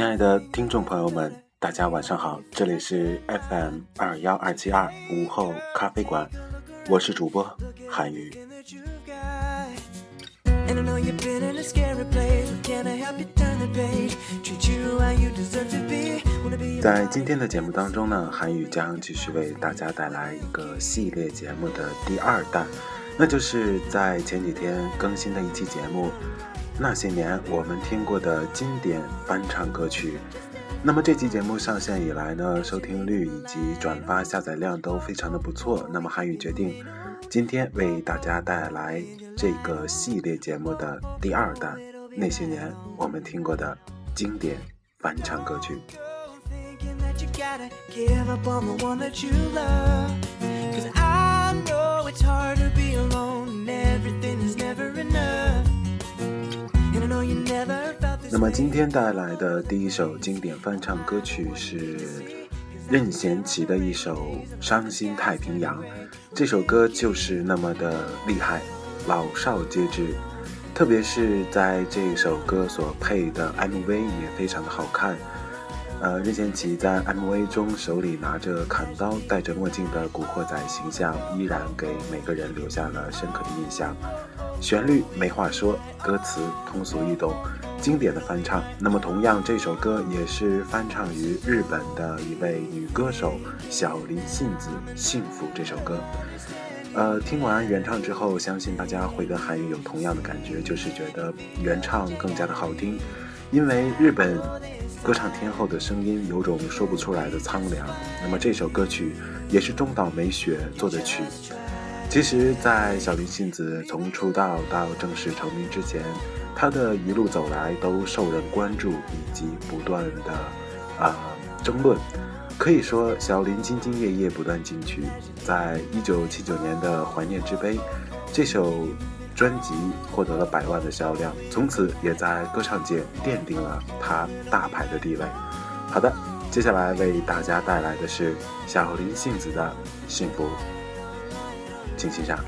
亲爱的听众朋友们，大家晚上好，这里是 FM 二幺二七二午后咖啡馆，我是主播韩宇。在今天的节目当中呢，韩宇将继续为大家带来一个系列节目的第二弹，那就是在前几天更新的一期节目。那些年我们听过的经典翻唱歌曲，那么这期节目上线以来呢，收听率以及转发下载量都非常的不错。那么韩宇决定，今天为大家带来这个系列节目的第二弹，那些年我们听过的经典翻唱歌曲。么今天带来的第一首经典翻唱歌曲是任贤齐的一首《伤心太平洋》，这首歌就是那么的厉害，老少皆知。特别是在这首歌所配的 MV 也非常的好看。呃，任贤齐在 MV 中手里拿着砍刀、戴着墨镜的古惑仔形象，依然给每个人留下了深刻的印象。旋律没话说，歌词通俗易懂。经典的翻唱，那么同样这首歌也是翻唱于日本的一位女歌手小林幸子《幸福》这首歌。呃，听完原唱之后，相信大家会跟韩语有同样的感觉，就是觉得原唱更加的好听。因为日本歌唱天后的声音有种说不出来的苍凉。那么这首歌曲也是中岛美雪做的曲。其实，在小林幸子从出道到正式成名之前。她的一路走来都受人关注，以及不断的啊争论。可以说，小林兢兢业业，不断进取。在一九七九年的《怀念之悲》这首专辑获得了百万的销量，从此也在歌唱界奠定了他大牌的地位。好的，接下来为大家带来的是小林幸子的《幸福》，请欣赏。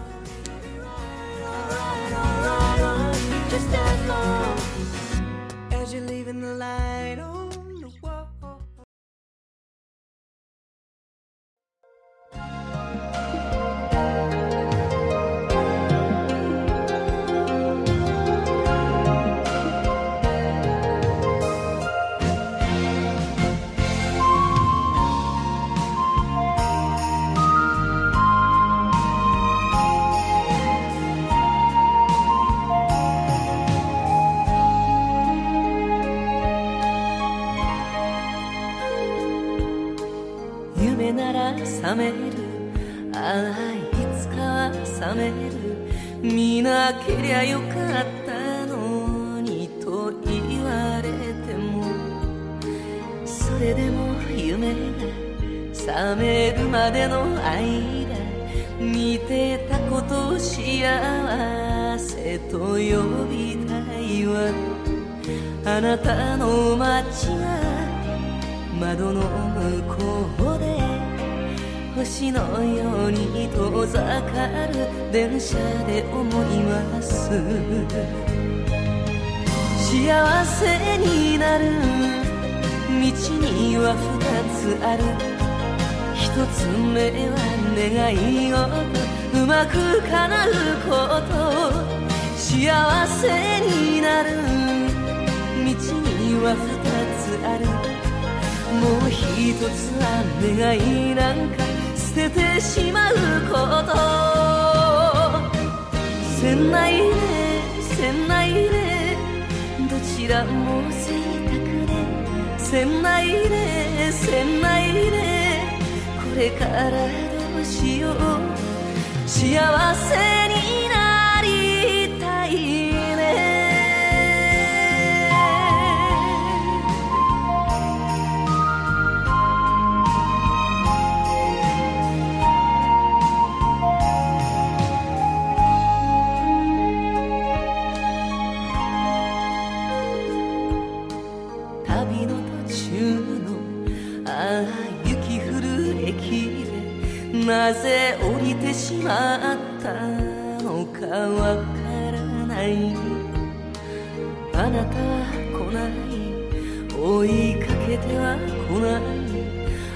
なたの街は窓の向こうで星のように遠ざかる電車で思います幸せになる道には二つある。一つ目は願いをうまく叶うこと。幸せになる。は二つある。もう一つは願いなんか捨ててしまうこと。船内で船内でどちらも贅沢で。船内で船内でこれからどうしよう。幸せになぜ降りてしまったのかわからない。あなたは来ない。追いかけては来ない。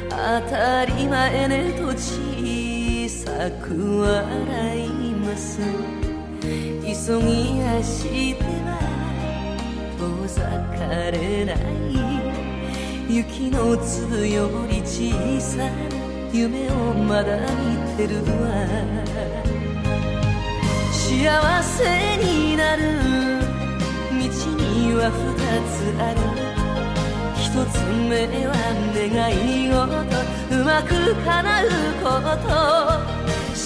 当たり前ねと小さく笑います。急ぎ足では遠ざかれない。雪の粒より小さな夢をまだ見てるわ幸せになる道には二つある一つ目は願い事うまく叶うこと幸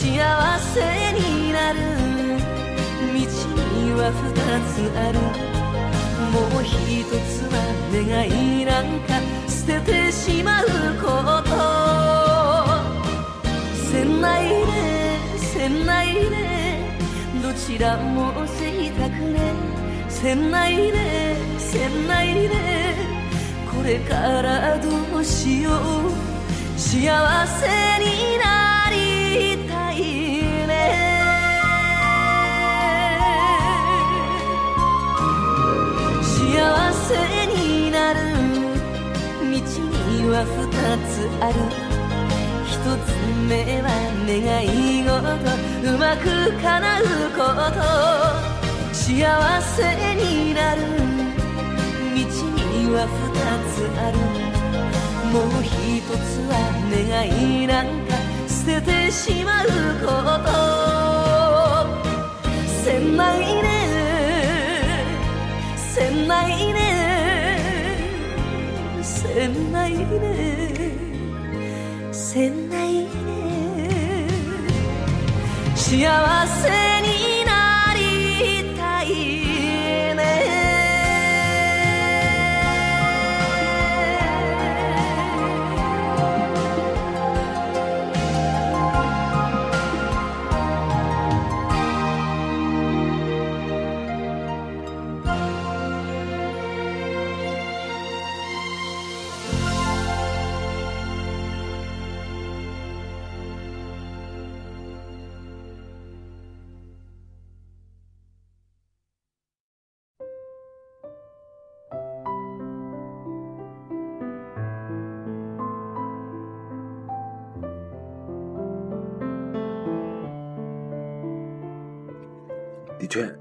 せになる道には二つある。もう一つは願いなんか捨ててしまうこと。せないでせないでどちらも贅沢ね。せないでせないでこれからどうしよう。幸せになりたいね。幸せになる道には二つある。つ目は願い事。うまく叶うこと幸せになる道には二つある。もう一つは願いなんか捨ててしまうこと。せないね。せないね。せないね。せないで幸せに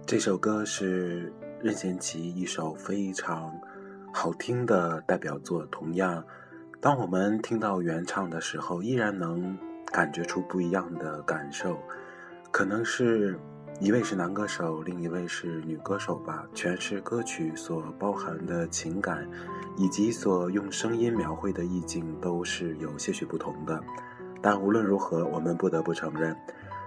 这首歌是任贤齐一首非常好听的代表作。同样，当我们听到原唱的时候，依然能感觉出不一样的感受。可能是一位是男歌手，另一位是女歌手吧。诠释歌曲所包含的情感，以及所用声音描绘的意境，都是有些许不同的。但无论如何，我们不得不承认。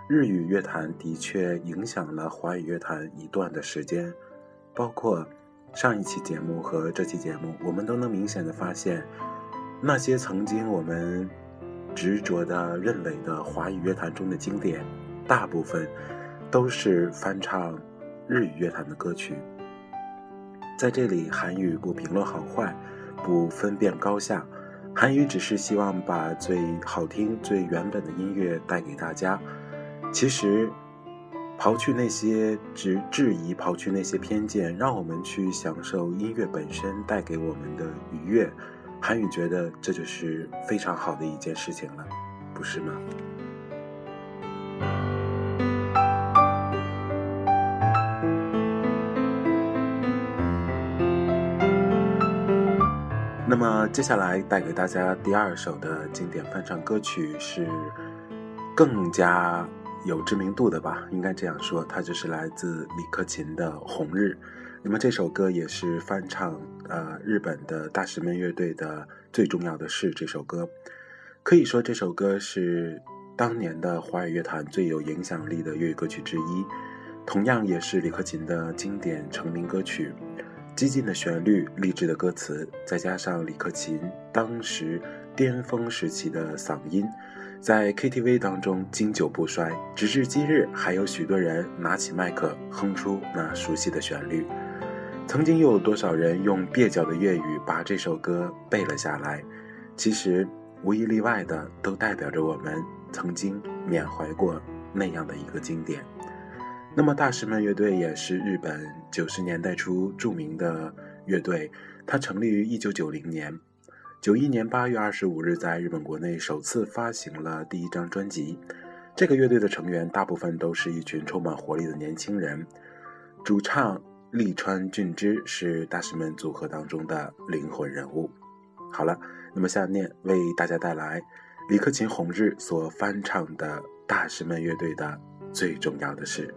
日语乐坛的确影响了华语乐坛一段的时间，包括上一期节目和这期节目，我们都能明显的发现，那些曾经我们执着的认为的华语乐坛中的经典，大部分都是翻唱日语乐坛的歌曲。在这里，韩语不评论好坏，不分辨高下，韩语只是希望把最好听、最原本的音乐带给大家。其实，刨去那些质质疑，刨去那些偏见，让我们去享受音乐本身带给我们的愉悦。韩语觉得这就是非常好的一件事情了，不是吗？那么接下来带给大家第二首的经典翻唱歌曲是更加。有知名度的吧，应该这样说，它就是来自李克勤的《红日》。那么这首歌也是翻唱呃日本的大石门乐队的最重要的是这首歌，可以说这首歌是当年的华语乐坛最有影响力的粤语歌曲之一，同样也是李克勤的经典成名歌曲。激进的旋律、励志的歌词，再加上李克勤当时巅峰时期的嗓音。在 KTV 当中经久不衰，直至今日，还有许多人拿起麦克哼出那熟悉的旋律。曾经又有多少人用蹩脚的粤语把这首歌背了下来？其实无一例外的都代表着我们曾经缅怀过那样的一个经典。那么大师们乐队也是日本九十年代初著名的乐队，它成立于一九九零年，九一年八月二十五日在日本国内首次发行了第一张专辑。这个乐队的成员大部分都是一群充满活力的年轻人，主唱利川俊之是大师们组合当中的灵魂人物。好了，那么下面为大家带来李克勤红日所翻唱的大师们乐队的最重要的事。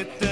It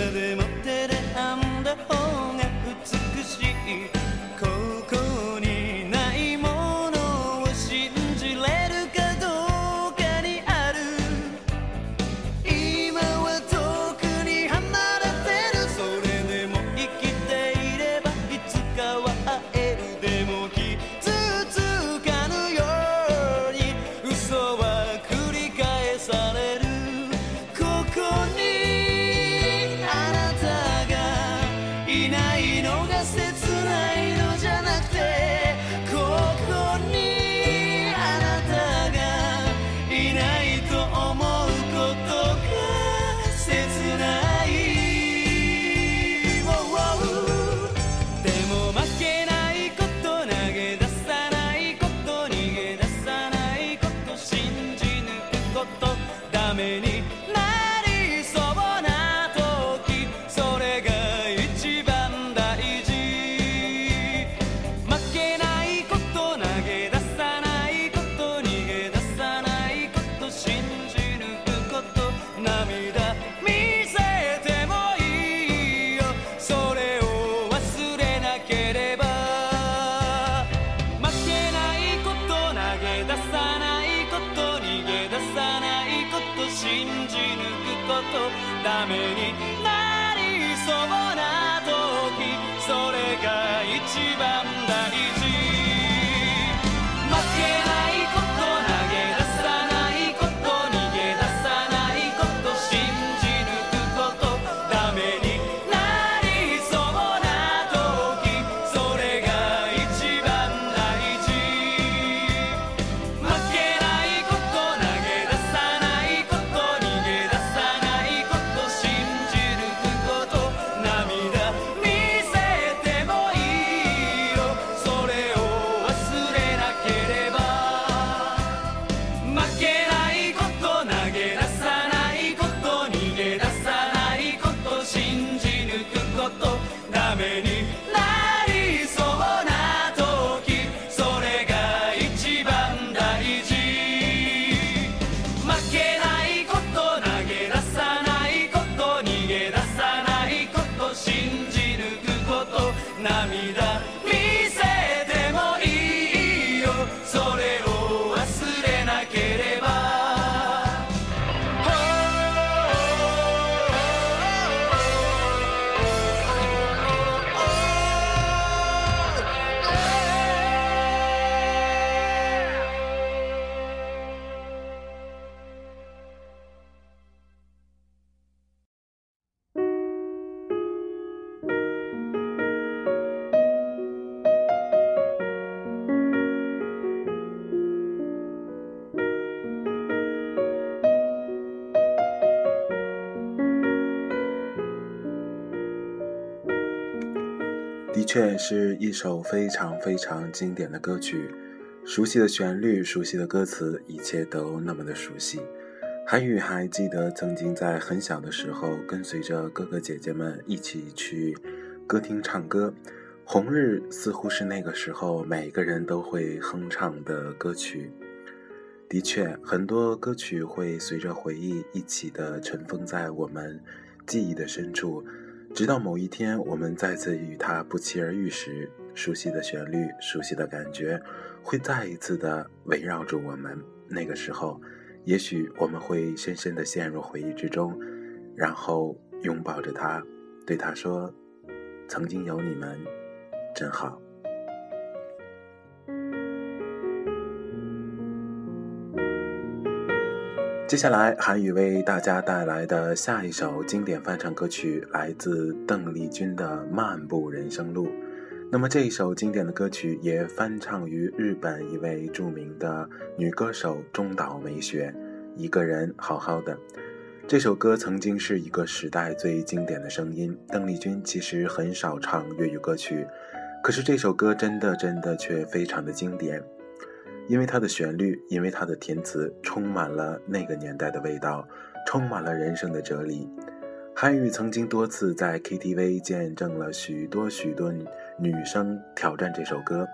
确是一首非常非常经典的歌曲，熟悉的旋律，熟悉的歌词，一切都那么的熟悉。韩宇还记得曾经在很小的时候，跟随着哥哥姐姐们一起去歌厅唱歌，《红日》似乎是那个时候每个人都会哼唱的歌曲。的确，很多歌曲会随着回忆一起的尘封在我们记忆的深处，直到某一天我们再次与它不期而遇时，熟悉的旋律、熟悉的感觉会再一次的围绕着我们。那个时候，也许我们会深深的陷入回忆之中，然后拥抱着它，对它说：“曾经有你们，真好。”接下来，韩宇为大家带来的下一首经典翻唱歌曲来自邓丽君的《漫步人生路》。那么，这一首经典的歌曲也翻唱于日本一位著名的女歌手中岛美雪。一个人好好的，这首歌曾经是一个时代最经典的声音。邓丽君其实很少唱粤语歌曲，可是这首歌真的真的却非常的经典。因为它的旋律，因为它的填词，充满了那个年代的味道，充满了人生的哲理。韩语曾经多次在 KTV 见证了许多许多女生挑战这首歌，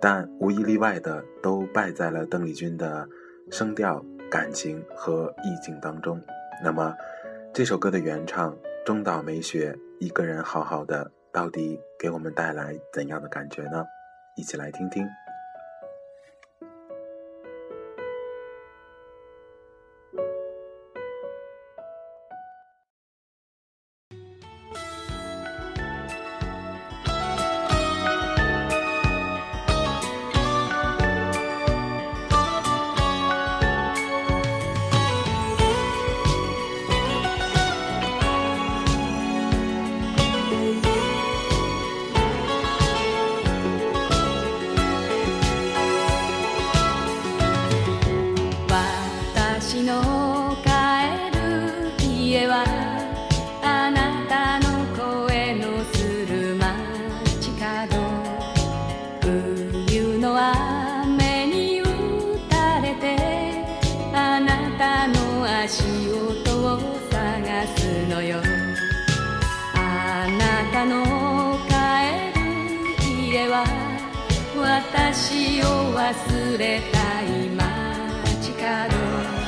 但无一例外的都败在了邓丽君的声调、感情和意境当中。那么，这首歌的原唱中岛美雪一个人好好的，到底给我们带来怎样的感觉呢？一起来听听。あの帰る家は私を忘れたい街角。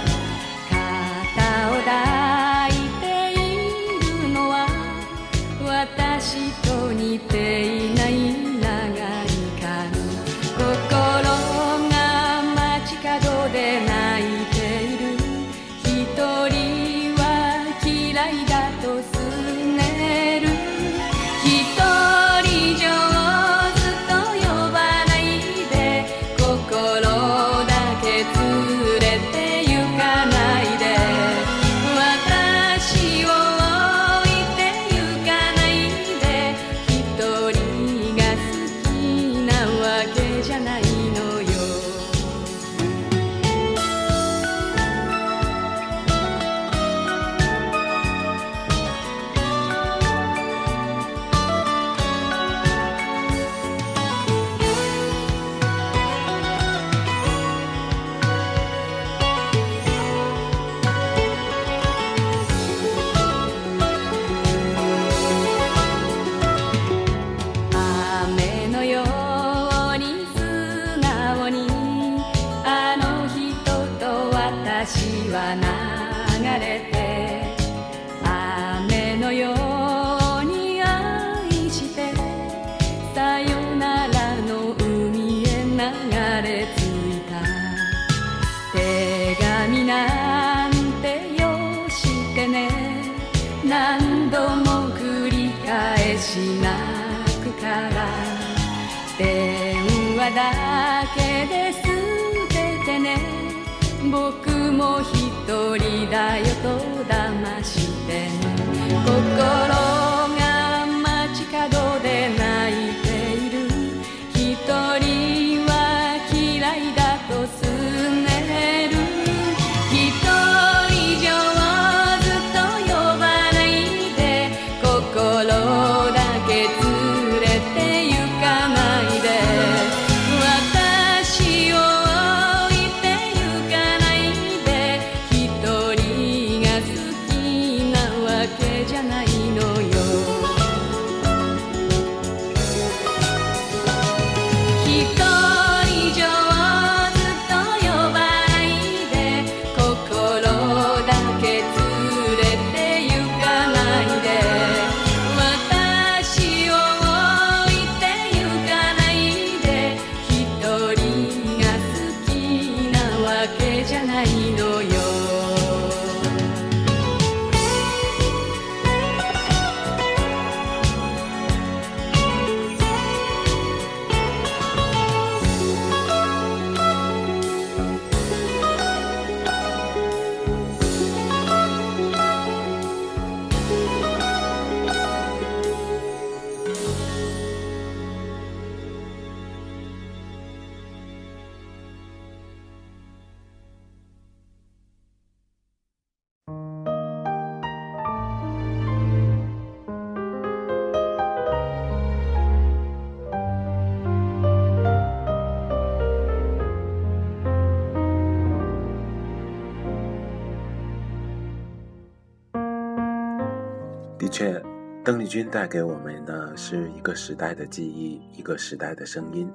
邓丽君带给我们的是一个时代的记忆，一个时代的声音。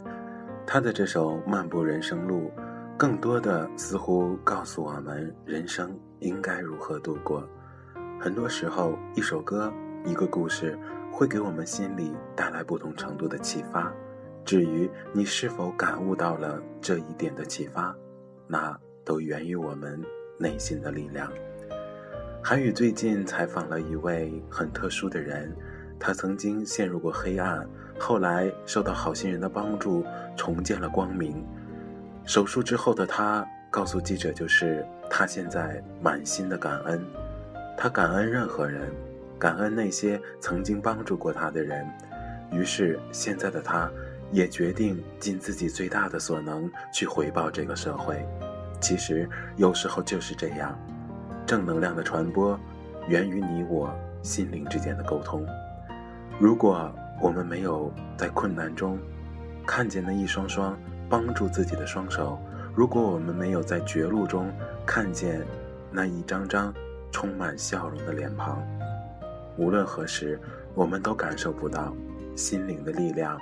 她的这首《漫步人生路》，更多的似乎告诉我们人生应该如何度过。很多时候，一首歌、一个故事，会给我们心里带来不同程度的启发。至于你是否感悟到了这一点的启发，那都源于我们内心的力量。韩宇最近采访了一位很特殊的人，他曾经陷入过黑暗，后来受到好心人的帮助，重见了光明。手术之后的他告诉记者，就是他现在满心的感恩，他感恩任何人，感恩那些曾经帮助过他的人。于是现在的他，也决定尽自己最大的所能去回报这个社会。其实有时候就是这样。正能量的传播，源于你我心灵之间的沟通。如果我们没有在困难中看见那一双双帮助自己的双手，如果我们没有在绝路中看见那一张张充满笑容的脸庞，无论何时，我们都感受不到心灵的力量、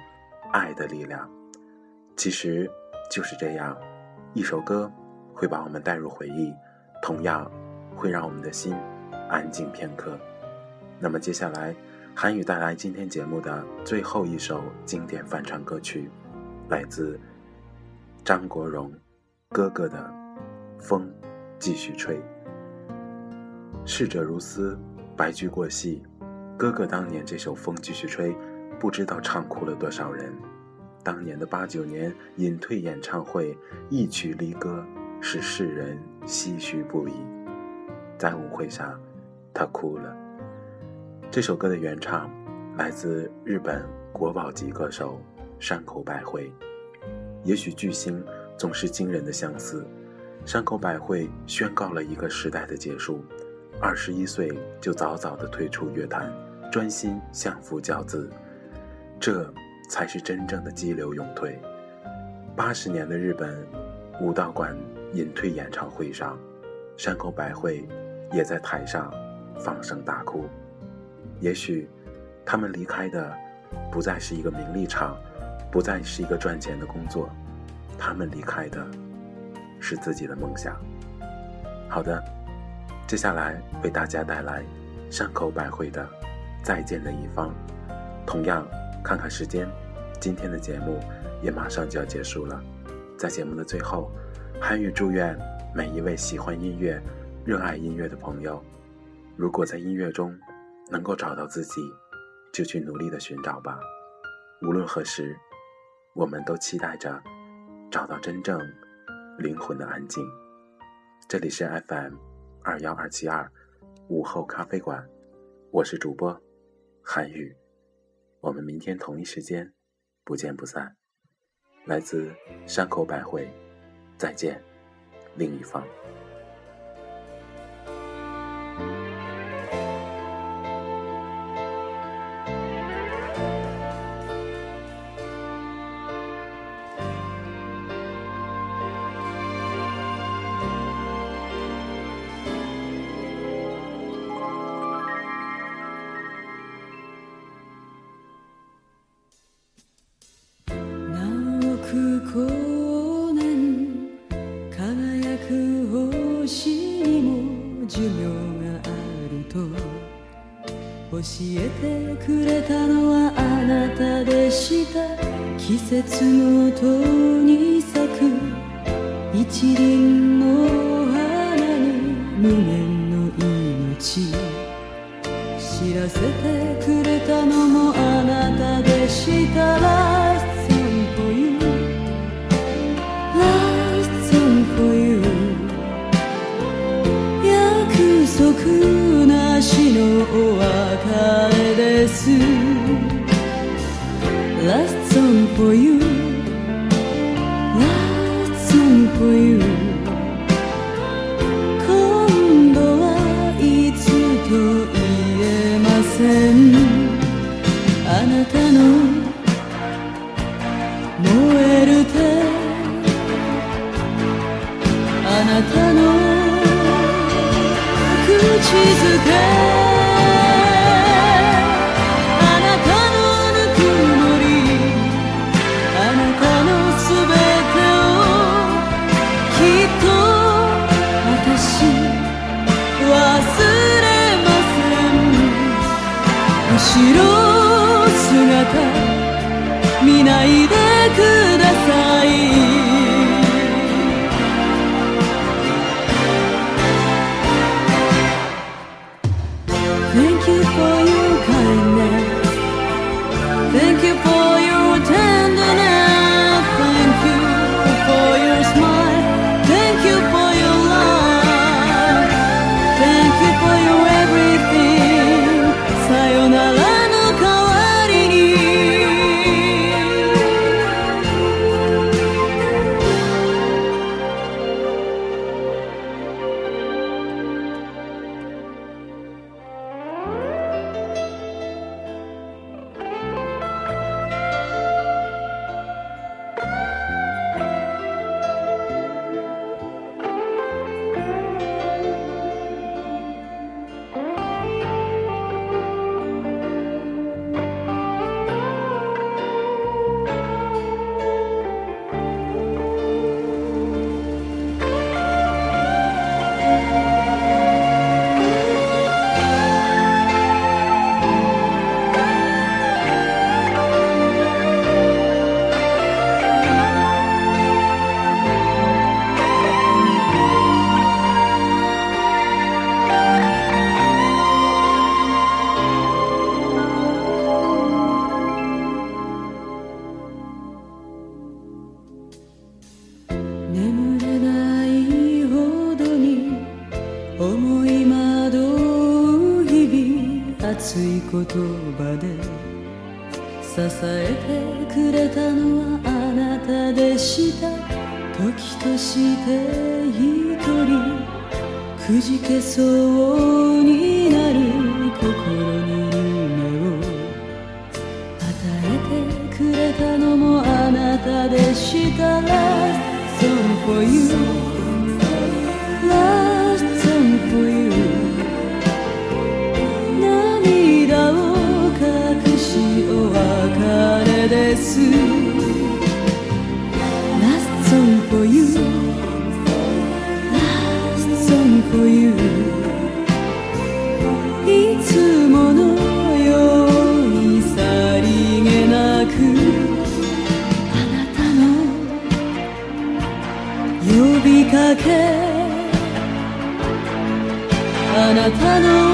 爱的力量。其实就是这样，一首歌会把我们带入回忆，同样。会让我们的心安静片刻。那么接下来，韩语带来今天节目的最后一首经典翻唱歌曲，来自张国荣哥哥的《风继续吹》。逝者如斯，白驹过隙。哥哥当年这首《风继续吹》，不知道唱哭了多少人。当年的八九年隐退演唱会，一曲离歌，使世人唏嘘不已。在舞会上，他哭了。这首歌的原唱来自日本国宝级歌手山口百惠。也许巨星总是惊人的相似。山口百惠宣告了一个时代的结束，二十一岁就早早的退出乐坛，专心相夫教子，这才是真正的激流勇退。八十年的日本武道馆隐退演唱会上，山口百惠。也在台上放声大哭。也许，他们离开的不再是一个名利场，不再是一个赚钱的工作，他们离开的是自己的梦想。好的，接下来为大家带来山口百惠的《再见的一方》。同样，看看时间，今天的节目也马上就要结束了。在节目的最后，韩语祝愿每一位喜欢音乐。热爱音乐的朋友，如果在音乐中能够找到自己，就去努力的寻找吧。无论何时，我们都期待着找到真正灵魂的安静。这里是 FM 二幺二七二午后咖啡馆，我是主播韩宇，我们明天同一时间不见不散。来自山口百惠，再见，另一方。したら song for you last song for you 涙を隠しお別れです no